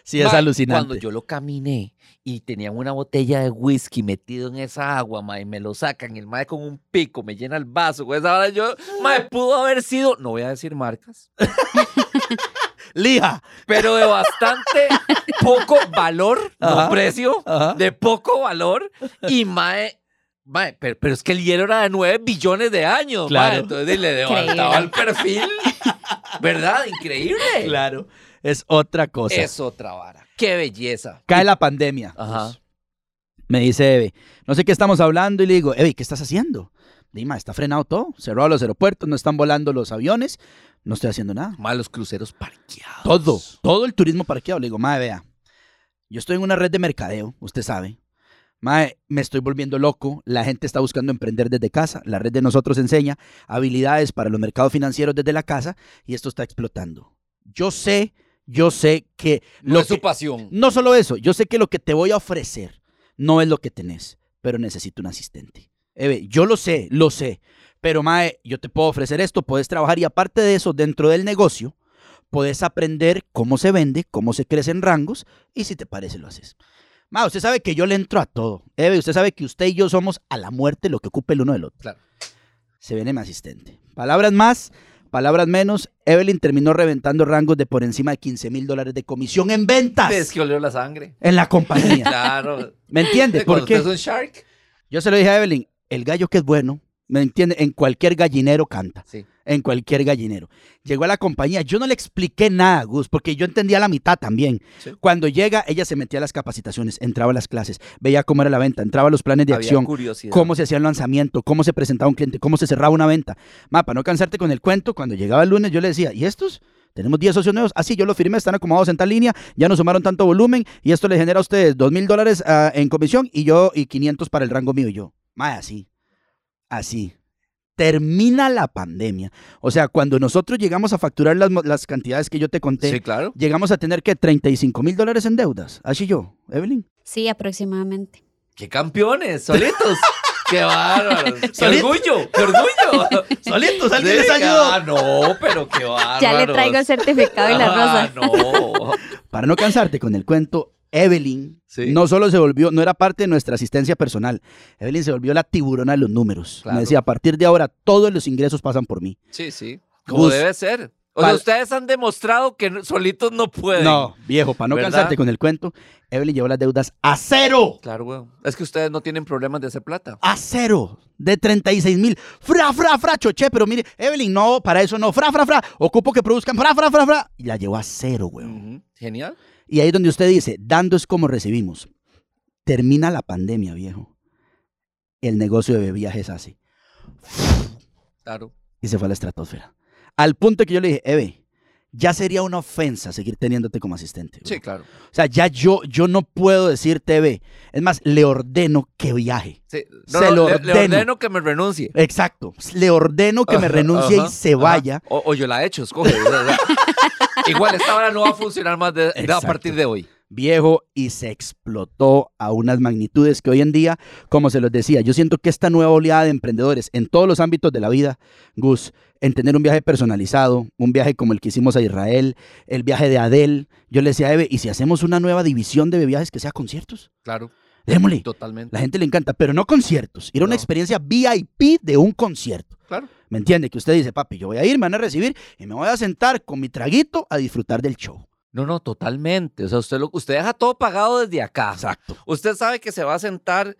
Sí, es alucinante. Cuando yo lo caminé y tenían una botella de whisky metido en esa agua, mae, y me lo sacan, y el mae con un pico me llena el vaso, con esa hora yo, mae, pudo haber sido, no voy a decir marcas, Lija. pero de bastante poco valor, Ajá, no precio, ajá. de poco valor, y mae, mae, pero, pero es que el hielo era de 9 billones de años, Claro. mae, entonces le levantaba el perfil, ¿verdad? Increíble. Claro. Es otra cosa. Es otra vara. Qué belleza. Cae la pandemia. Ajá. Pues, me dice Eve, no sé qué estamos hablando y le digo, Eve, ¿qué estás haciendo? Dima, está frenado todo, cerrado los aeropuertos, no están volando los aviones, no estoy haciendo nada. Malos cruceros parqueados. Todo, todo el turismo parqueado. Le digo, madre, vea, yo estoy en una red de mercadeo, usted sabe. Mae, me estoy volviendo loco. La gente está buscando emprender desde casa. La red de nosotros enseña habilidades para los mercados financieros desde la casa y esto está explotando. Yo sé, yo sé que No lo es su pasión. no solo eso, yo sé que lo que te voy a ofrecer no es lo que tenés, pero necesito un asistente. Eve, yo lo sé, lo sé, pero Mae, yo te puedo ofrecer esto, puedes trabajar y aparte de eso, dentro del negocio, puedes aprender cómo se vende, cómo se crecen rangos y si te parece lo haces. Mae, usted sabe que yo le entro a todo. Eve, usted sabe que usted y yo somos a la muerte lo que ocupa el uno del otro. Claro. Se viene mi asistente. Palabras más, palabras menos. Evelyn terminó reventando rangos de por encima de 15 mil dólares de comisión en ventas Es que olió la sangre. en la compañía. Claro. ¿Me entiende? Porque es un shark. yo se lo dije a Evelyn, el gallo que es bueno, ¿me entiende? En cualquier gallinero canta. Sí. En cualquier gallinero. Llegó a la compañía, yo no le expliqué nada, Gus, porque yo entendía la mitad también. Sí. Cuando llega, ella se metía a las capacitaciones, entraba a las clases, veía cómo era la venta, entraba a los planes de Había acción, curiosidad. cómo se hacía el lanzamiento, cómo se presentaba un cliente, cómo se cerraba una venta. Ma, para no cansarte con el cuento, cuando llegaba el lunes yo le decía, ¿y estos? Tenemos 10 socios nuevos. Así yo los firmé, están acomodados en tal línea, ya nos sumaron tanto volumen y esto le genera a ustedes 2 mil dólares ah, en comisión y yo y 500 para el rango mío y yo. Ma, así. Así. Termina la pandemia. O sea, cuando nosotros llegamos a facturar las, cantidades que yo te conté, Sí, claro. llegamos a tener que 35 mil dólares en deudas. Así yo, Evelyn. Sí, aproximadamente. ¡Qué campeones! ¡Solitos! ¡Qué bárbaros! ¡Qué orgullo! ¡Qué orgullo! Solitos, Sí, Ah, no, pero qué bárbaros. Ya le traigo el certificado y la Ah, rosa. no. Para no cansarte con el cuento, Evelyn Sí. no solo se volvió, no era parte de nuestra asistencia personal. Evelyn se volvió la tiburona de los números. Claro. Me decía, a partir de ahora todos los ingresos pasan por mí. Sí, sí. Como debe ser. O sea, ustedes han demostrado que solitos no pueden. No, viejo, para no ¿Verdad? cansarte con el cuento, Evelyn llevó las deudas a cero. Claro, güey. Es que ustedes no tienen problemas de hacer plata. A cero. De 36 mil. Fra, fra, fra, choche. Pero mire, Evelyn, no, para eso no. Fra, fra, fra. Ocupo que produzcan. Fra, fra, fra, fra. Y la llevó a cero. Ujú. Genial. Y ahí es donde usted dice, dando es como recibimos. Termina la pandemia, viejo. El negocio de viajes así. Claro. Y se fue a la estratosfera. Al punto que yo le dije, Eve, ya sería una ofensa seguir teniéndote como asistente. Sí, claro. O sea, ya yo, yo no puedo decirte, Eve. Es más, le ordeno que viaje. Sí. Se lo le, le ordeno. ordeno que me renuncie. Exacto. Le ordeno que me renuncie y se vaya. O, o yo la he hecho, escoge. Igual esta hora no va a funcionar más de, de a partir de hoy. viejo, y se explotó a unas magnitudes que hoy en día, como se los decía, yo siento que esta nueva oleada de emprendedores en todos los ámbitos de la vida, Gus, en tener un viaje personalizado, un viaje como el que hicimos a Israel, el viaje de Adel, yo le decía a Eve, ¿y si hacemos una nueva división de viajes que sea conciertos? Claro, Démosle. totalmente. La gente le encanta, pero no conciertos, ir a una experiencia VIP de un concierto. Claro. ¿Me entiende? Que usted dice, papi, yo voy a ir, me van a recibir y me voy a sentar con mi traguito a disfrutar del show. No, no, totalmente. O sea, usted, lo, usted deja todo pagado desde acá. Exacto. Usted sabe que se va a sentar.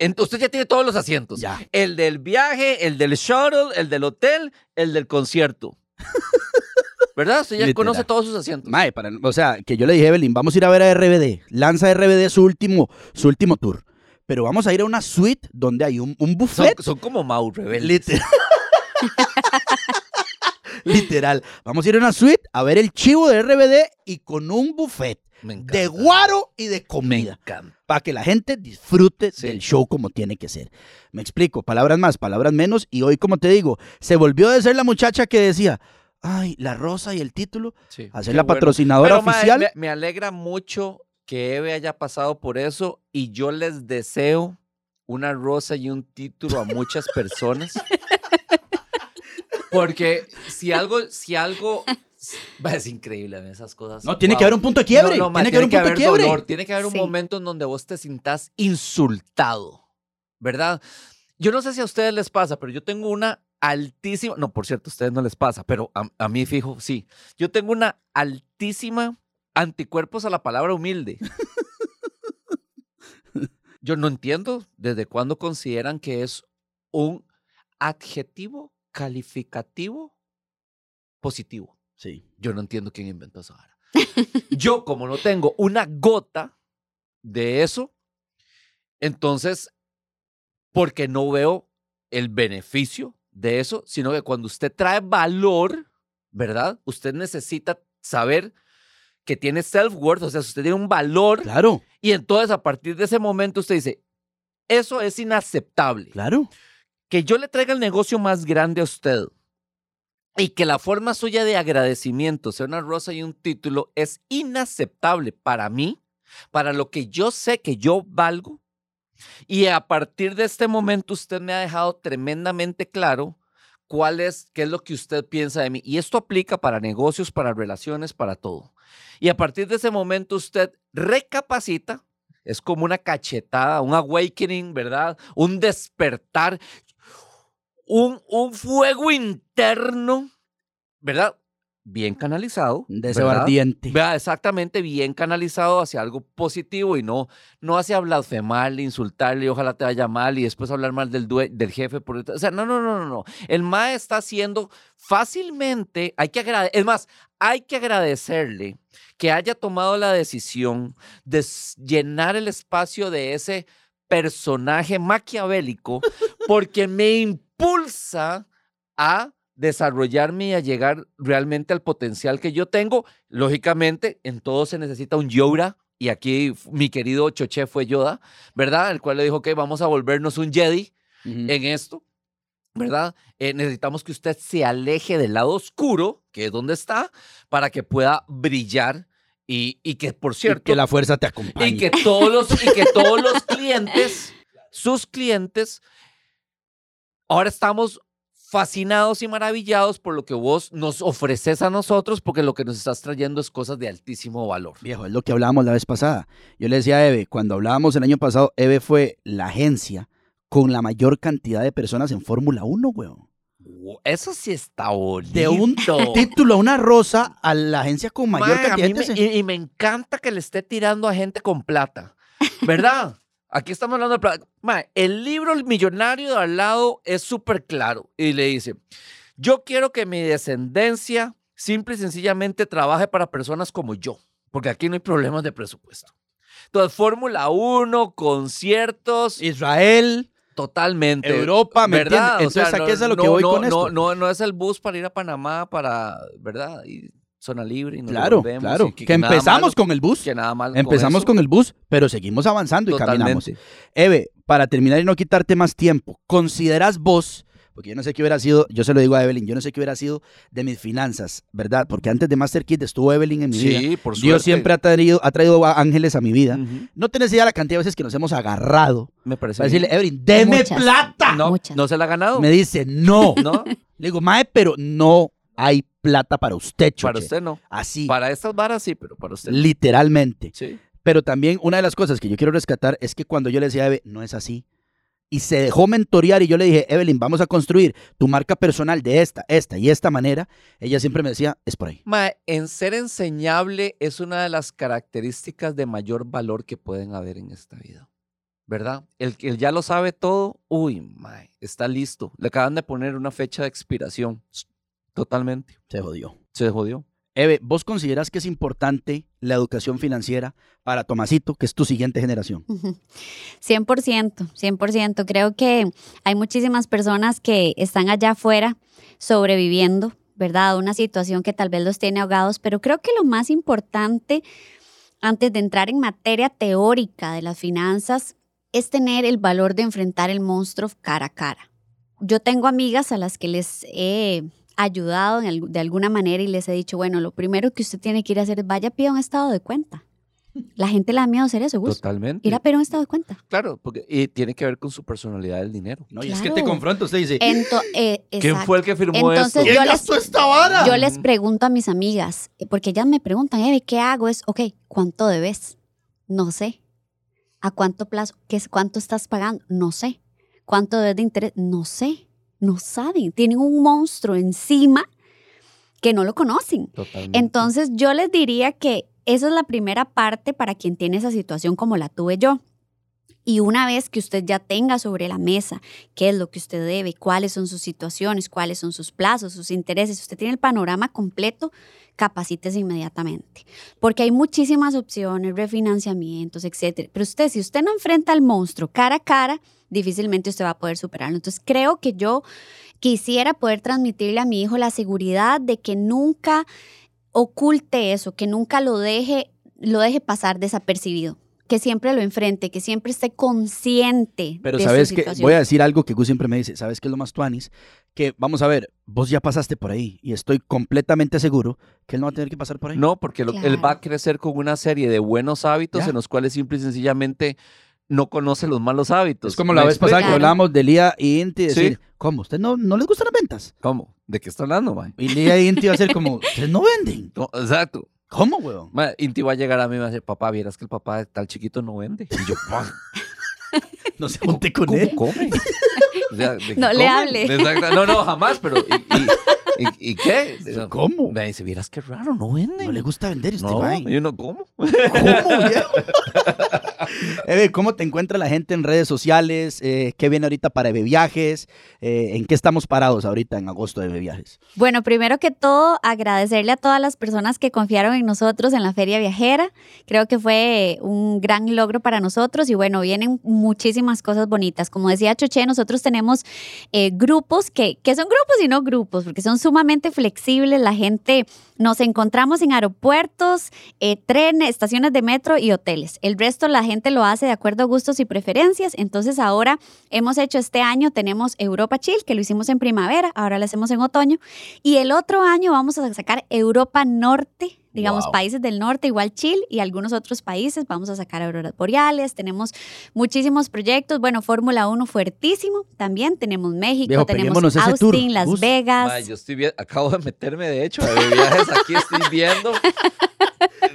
en- usted ya tiene todos los asientos. Ya. El del viaje, el del shuttle, el del hotel, el del concierto. ¿Verdad? Usted ya Literal. conoce todos sus asientos. Mae, para, o sea, que yo le dije, Evelyn, vamos a ir a ver a RBD. Lanza RBD su último, su último tour. Pero vamos a ir a una suite donde hay un, buffet. son como Mau rebeldes. Literal. Literal. Vamos a ir a una suite a ver el chivo de RBD y con un buffet de guaro y de Me comida. encanta. Para que la gente disfrute Sí. del show como tiene que ser. Me explico, palabras más, palabras menos. Y hoy, como te digo, se volvió de ser la muchacha que decía, ay, la rosa y el título, Sí, a ser la bueno. patrocinadora Pero, oficial. me, me alegra mucho que Eve haya pasado por eso y yo les deseo una rosa y un título a muchas personas. Porque si algo, si algo, es increíble a esas cosas. No, tiene Wow. que haber un punto de quiebre. No, tiene que haber un punto de quiebre. dolor, tiene que haber un Sí. momento en donde vos te sintas insultado, ¿verdad? Yo no sé si a ustedes les pasa, pero yo tengo una altísima, no, por cierto, a ustedes no les pasa, pero a, a mí fijo, sí. Yo tengo una altísima anticuerpos a la palabra humilde. Yo no entiendo desde cuándo consideran que es un adjetivo calificativo positivo. Sí. Yo no entiendo quién inventó esa vara. Yo, como no tengo una gota de eso, entonces, porque no veo el beneficio de eso, sino que cuando usted trae valor, ¿verdad? Usted necesita saber que tiene self-worth, o sea, usted tiene un valor, Claro, y entonces a partir de ese momento usted dice, eso es inaceptable claro. que yo le traiga el negocio más grande a usted y que la forma suya de agradecimiento sea una rosa y un título es inaceptable para mí, para lo que yo sé que yo valgo. Y a partir de este momento usted me ha dejado tremendamente claro cuál es, qué es lo que usted piensa de mí. Y esto aplica para negocios, para relaciones, para todo. Y a partir de ese momento usted recapacita, es como una cachetada, un awakening, ¿verdad? Un despertar, un, un fuego interno, ¿verdad? Bien canalizado. De ese ¿verdad? ardiente. Vea, exactamente, bien canalizado hacia algo positivo y no, no hacia blasfemarle, insultarle, ojalá te vaya mal y después hablar mal del, del jefe. Por, o sea, no, no, no, no, no. El MAE está haciendo fácilmente, hay que agradecer, es más, hay que agradecerle que haya tomado la decisión de llenar el espacio de ese personaje maquiavélico porque me impulsa a desarrollarme y a llegar realmente al potencial que yo tengo. Lógicamente, en todo se necesita un Yoda. Y aquí mi querido Choche fue Yoda, ¿verdad? El cual le dijo, ok, vamos a volvernos un Jedi en esto, ¿verdad? Eh, necesitamos que usted se aleje del lado oscuro, que es donde está, para que pueda brillar y, y que, por Y cierto, que la fuerza te acompañe. y que todos los, y que todos los clientes, sus clientes, ahora estamos fascinados y maravillados por lo que vos nos ofreces a nosotros, porque lo que nos estás trayendo es cosas de altísimo valor. Viejo, es lo que hablábamos la vez pasada. Yo le decía a Eve, cuando hablábamos el año pasado, Eve fue la agencia con la mayor cantidad de personas en Fórmula 1, weón. Eso sí está bonito. De un título a una rosa a la agencia con mayor cantidad de me- y, y me encanta que le esté tirando a gente con plata, ¿verdad? Aquí estamos hablando de plata. Mae, el libro El millonario de al lado es súper claro y le dice, yo quiero que mi descendencia simple y sencillamente trabaje para personas como yo, porque aquí no hay problemas de presupuesto. Entonces, Fórmula 1, conciertos, Israel, totalmente. Europa, ¿me ¿verdad? entiendes? Entonces, ¿a qué es a lo que voy no, con no, esto? No, no es el bus para ir a Panamá para, ¿verdad? Y zona libre y nos claro, devolvemos claro. y Que, empezamos malo, con el bus. que nada mal Empezamos eso. con el bus, pero seguimos avanzando y caminamos. Eve, para terminar y no quitarte más tiempo, ¿consideras vos, porque yo no sé qué hubiera sido, yo se lo digo a Evelyn, yo no sé qué hubiera sido de mis finanzas, ¿verdad? Porque antes de Master Kid estuvo Evelyn en mi vida. Sí, por Dios suerte. siempre ha traído, ha traído a- ángeles a mi vida. No tenés idea la cantidad de veces que nos hemos agarrado Me parece. para decirle. Evelyn, deme Muchas. plata. no, muchas. no se la ha ganado. Me dice, no. No, Le digo, mae, pero no hay plata para usted, choche. para usted no. Así, Para estas varas sí, pero para usted no. literalmente. Sí. Pero también una de las cosas que yo quiero rescatar es que cuando yo le decía a Eve, no es así. Y se dejó mentorear y yo le dije, Evelyn, vamos a construir tu marca personal de esta, esta y esta manera. Ella siempre me decía, es por ahí. Mae, en ser enseñable es una de las características de mayor valor que pueden haber en esta vida. ¿Verdad? El que ya lo sabe todo, uy, mae, está listo. Le acaban de poner una fecha de expiración. Totalmente. Se jodió. Se jodió. Eve, ¿vos consideras que es importante la educación financiera para Tomasito, que es tu siguiente generación? Ujú. 100%, 100%. Creo que hay muchísimas personas que están allá afuera sobreviviendo, ¿verdad? Una situación que tal vez los tiene ahogados, pero creo que lo más importante antes de entrar en materia teórica de las finanzas es tener el valor de enfrentar el monstruo cara a cara. Yo tengo amigas a las que les he ayudado en al- de alguna manera y les he dicho, bueno, lo primero que usted tiene que ir a hacer es vaya a pedir un estado de cuenta. La gente le da miedo hacer eso, Gus. Totalmente. Ir a pedir un estado de cuenta. Claro, porque y tiene que ver con su personalidad del dinero. No, y es que te confronta, usted dice, Ento- eh, ¿Quién fue el que firmó Entonces, esto? yo ¿quién les- gastó esta vara? Yo les pregunto a mis amigas, eh, porque ellas me preguntan, Eve, ¿qué hago? Es, ok, ¿cuánto debes? No sé. ¿A cuánto plazo? ¿Qué es, ¿Cuánto estás pagando? No sé. ¿Cuánto debes de interés? No sé. No saben. Tienen un monstruo encima que no lo conocen. Totalmente. Entonces yo les diría que esa es la primera parte para quien tiene esa situación como la tuve yo. Y una vez que usted ya tenga sobre la mesa qué es lo que usted debe, cuáles son sus situaciones, cuáles son sus plazos, sus intereses, usted tiene el panorama completo, capacítese inmediatamente. Porque hay muchísimas opciones, refinanciamientos, etcétera. Pero usted, si usted no enfrenta al monstruo cara a cara, difícilmente usted va a poder superarlo. Entonces creo que yo quisiera poder transmitirle a mi hijo la seguridad de que nunca oculte eso, que nunca lo deje, lo deje pasar desapercibido, que siempre lo enfrente, que siempre esté consciente. Pero de sabes que voy a decir algo que Gus siempre me dice, ¿sabes qué es lo más tuanis? Que vamos a ver, vos ya pasaste por ahí y estoy completamente seguro que él no va a tener que pasar por ahí. No, porque lo- él va a crecer con una serie de buenos hábitos Ya. en los cuales simple y sencillamente no conoce los malos hábitos. es como ¿Me la vez pasada que hablábamos de Lía y Inti, decir, Sí. ¿cómo? ¿Usted no, no les gustan las ventas? ¿Cómo? ¿De qué está hablando, mae? Y Lía y Inti va a ser como, ¿ustedes no venden? No, exacto. ¿Cómo, weón? Inti va a llegar a mí y va a decir, papá, vieras que el papá de tal chiquito no vende. Y yo, "Pa, No se junte con ¿cómo él. come? O sea, ¿de qué No le hable. Exacto. No, no, jamás, pero ¿y, y, y- y qué? ¿Cómo? Me dice, vieras qué raro, no vende. No le gusta vender y usted No, va y ahí. uno, ¿cómo? ¿Cómo, viejo? Eve, ¿cómo te encuentra la gente en redes sociales? Eh, ¿Qué viene ahorita para Eve Viajes? Eh, ¿En qué estamos parados ahorita en agosto de Eve Viajes? Bueno, primero que todo, agradecerle a todas las personas que confiaron en nosotros en la Feria Viajera. Creo que fue un gran logro para nosotros y bueno, vienen muchísimas cosas bonitas. Como decía Choché, nosotros tenemos eh, grupos que, que son grupos y no grupos, porque son sumamente flexibles. La gente nos encontramos en aeropuertos, eh, trenes, estaciones de metro y hoteles. El resto la gente lo hace de acuerdo a gustos y preferencias. Entonces ahora hemos hecho este año, tenemos Europa Chill, que lo hicimos en primavera, ahora lo hacemos en otoño. Y el otro año vamos a sacar Europa Norte, digamos Wow. países del norte, igual Chile y algunos otros países. Vamos a sacar auroras boreales, tenemos muchísimos proyectos. Bueno, Fórmula 1 fuertísimo también. Tenemos México, Viejo, tenemos tour, Austin, Las. Vegas. Yo estoy viendo, acabo de meterme, de hecho, a Eve viajes aquí estoy viendo.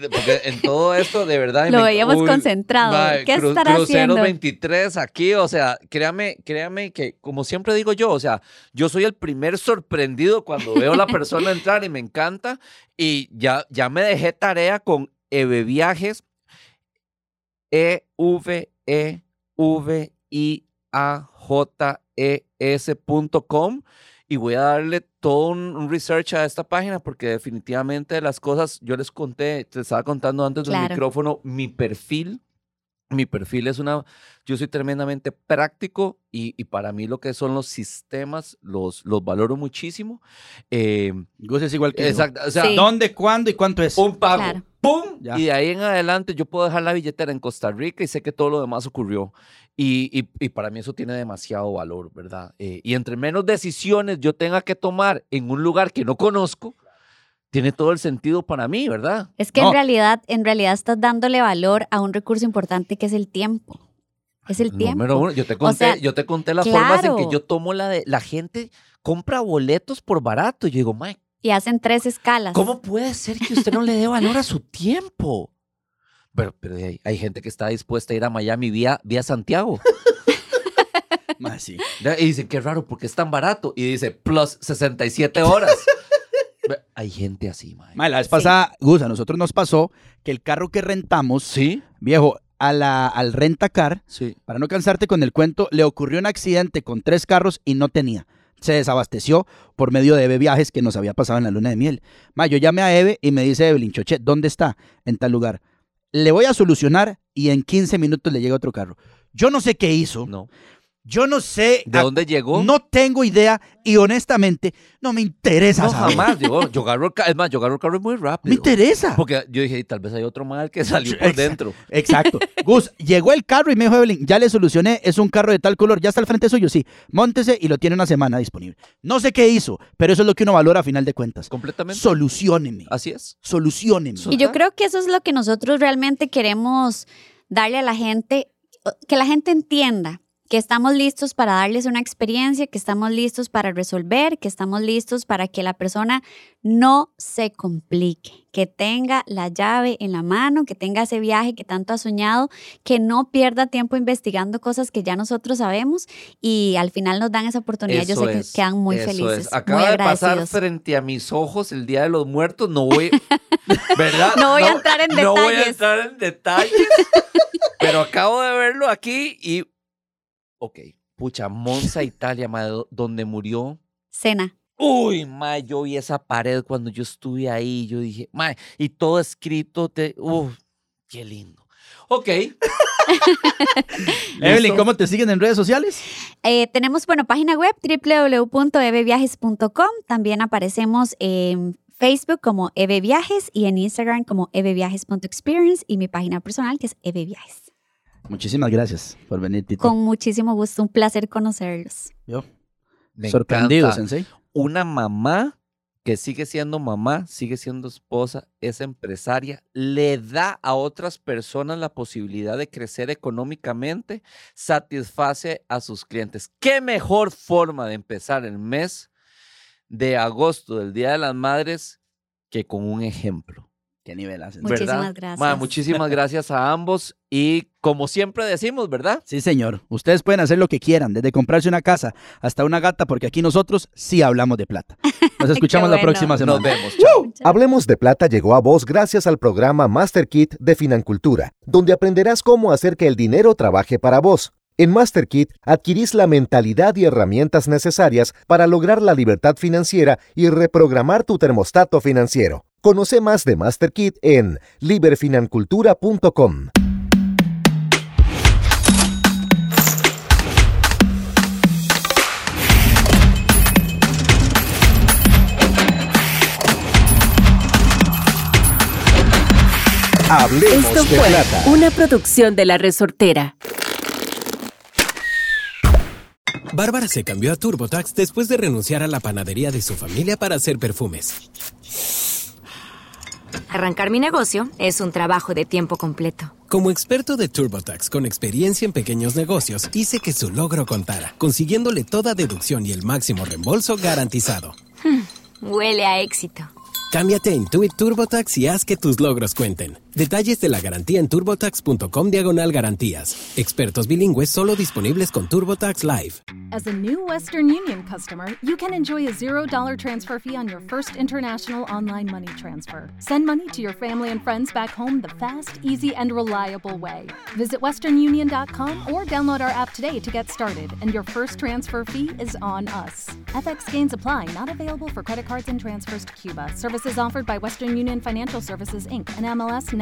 Porque en todo esto, de verdad. Lo me- veíamos uy, concentrado. ¿Qué cru- estará haciendo? 23 aquí, o sea, créame, créame que, como siempre digo yo, o sea, yo soy el primer sorprendido cuando veo a la persona entrar y me encanta. Y ya, ya me dejé tarea con Eve Viajes, E E-V-E-V-I-A-J-E-S.com y voy a darle todo un, un research a esta página porque definitivamente las cosas, yo les conté, te estaba contando antes del micrófono, mi perfil Mi perfil es una, yo soy tremendamente práctico y, y para mí lo que son los sistemas los, los valoro muchísimo. Eh, Gus es igual que yo. exacto, o sea, Sí. ¿Dónde, cuándo y cuánto es? un pago, Claro. ¡pum! Ya. Y de ahí en adelante yo puedo dejar la billetera en Costa Rica y sé que todo lo demás ocurrió. Y, y- y para mí eso tiene demasiado valor, ¿verdad? Eh, y entre menos decisiones yo tenga que tomar en un lugar que no conozco, tiene todo el sentido para mí, ¿verdad? Es que No. en realidad, en realidad estás dándole valor a un recurso importante que es el tiempo. Es el tiempo. Número uno, yo te conté, sea, yo te conté las formas en que claro. yo tomo la de... La gente compra boletos por barato. Y yo digo, Mike, Y hacen tres escalas. ¿Cómo puede ser que usted no le dé valor a su tiempo? Pero, pero hay, hay gente que está dispuesta a ir a Miami vía, vía Santiago. Sí. Y dicen, qué raro, porque es tan barato. Y dice, plus 67 horas. Hay gente así, mae. Ma, la vez pasada, Gus, a nosotros nos pasó que el carro que rentamos, ¿Sí? viejo, a la, al rentacar, Sí. para no cansarte con el cuento, le ocurrió un accidente con tres carros y no tenía. Se desabasteció por medio de Eve Viajes que nos había pasado en la luna de miel. Ma, yo llamé a Eve y me dice Evelyn, Choche, ¿dónde está? En tal lugar. Le voy a solucionar y en 15 minutos le llega otro carro. Yo no sé qué hizo. No. Yo no sé. ¿De a- dónde llegó? No tengo idea y honestamente no me interesa No, saber. jamás. Yo, yo agarro el carro. Es más, yo agarro el carro muy Me rápido. interesa. Porque yo dije, tal vez hay otro mal que salió por Exacto. dentro. Exacto. Gus, llegó el carro y me dijo Evelyn, ya le solucioné, es un carro de tal color, ya está al frente suyo, sí. Móntese y lo tiene una semana disponible. No sé qué hizo, pero eso es lo que uno valora a final de cuentas. Completamente. Solucióneme. Así es. Solucióneme. So- Y yo creo que eso es lo que nosotros realmente queremos darle a la gente, que la gente entienda que estamos listos para darles una experiencia, que estamos listos para resolver, que estamos listos para que la persona no se complique, que tenga la llave en la mano, que tenga ese viaje que tanto ha soñado, que no pierda tiempo investigando cosas que ya nosotros sabemos y al final nos dan esa oportunidad. Yo Eso sé que es, quedan muy felices, es. Acaba muy de pasar frente a mis ojos el Día de los Muertos. No voy, ¿verdad? No voy a entrar en No voy a entrar en detalles. pero acabo de verlo aquí y, ok, pucha, Monza, Italia, ma, donde murió. Cena. Uy, ma, yo vi esa pared cuando yo estuve ahí. Yo dije, ma, y todo escrito, te, uf, qué lindo. Ok. Evelyn. ¿cómo te siguen en redes sociales? Eh, tenemos, bueno, página web www.eveviajes.com. También aparecemos en Facebook como Eve Viajes y en Instagram como eveviajes.experience y mi página personal que es Eve Viajes. Muchísimas gracias por venir, Tito. Con muchísimo gusto, un placer conocerlos. Yo, Me sorprendido, encanta. Sensei. una mamá que sigue siendo mamá, sigue siendo esposa, es empresaria, le da a otras personas la posibilidad de crecer económicamente, satisface a sus clientes. ¿Qué mejor forma de empezar el mes de agosto del Día de las Madres que con un ejemplo? Qué nivel hacen. Muchísimas ¿verdad? gracias. Ma, muchísimas gracias a ambos y como siempre decimos, ¿verdad? Sí, señor. Ustedes pueden hacer lo que quieran, desde comprarse una casa hasta una gata, porque aquí nosotros sí hablamos de plata. Nos escuchamos la próxima semana. Nos vemos. Chao. Hablemos de Plata llegó a vos gracias al programa Master Kit de Financultura, donde aprenderás cómo hacer que el dinero trabaje para vos. En Master Kit adquirís la mentalidad y herramientas necesarias para lograr la libertad financiera y reprogramar tu termostato financiero. Conoce más de Master Kit en liberfinancultura.com. Hablemos Esto de fue plata. una producción de La Resortera. Bárbara se cambió a TurboTax después de renunciar a la panadería de su familia para hacer perfumes. Arrancar mi negocio es un trabajo de tiempo completo. Como experto de TurboTax con experiencia en pequeños negocios, hice que su logro contara, consiguiéndole toda deducción y el máximo reembolso garantizado. Huele a éxito. Cámbiate a Intuit TurboTax y haz que tus logros cuenten. Detalles de la garantía en turbotax.com diagonal garantías. Expertos bilingües solo disponibles con TurboTax Live. As a new Western Union customer, you can enjoy a $0 transfer fee on your first international online money transfer. Send money to your family and friends back home the fast, easy, and reliable way. Visit westernunion.com or download our app today to get started, and your first transfer fee is on us. FX gains apply, not available for credit cards and transfers to Cuba. Services offered by Western Union Financial Services Inc. and MLS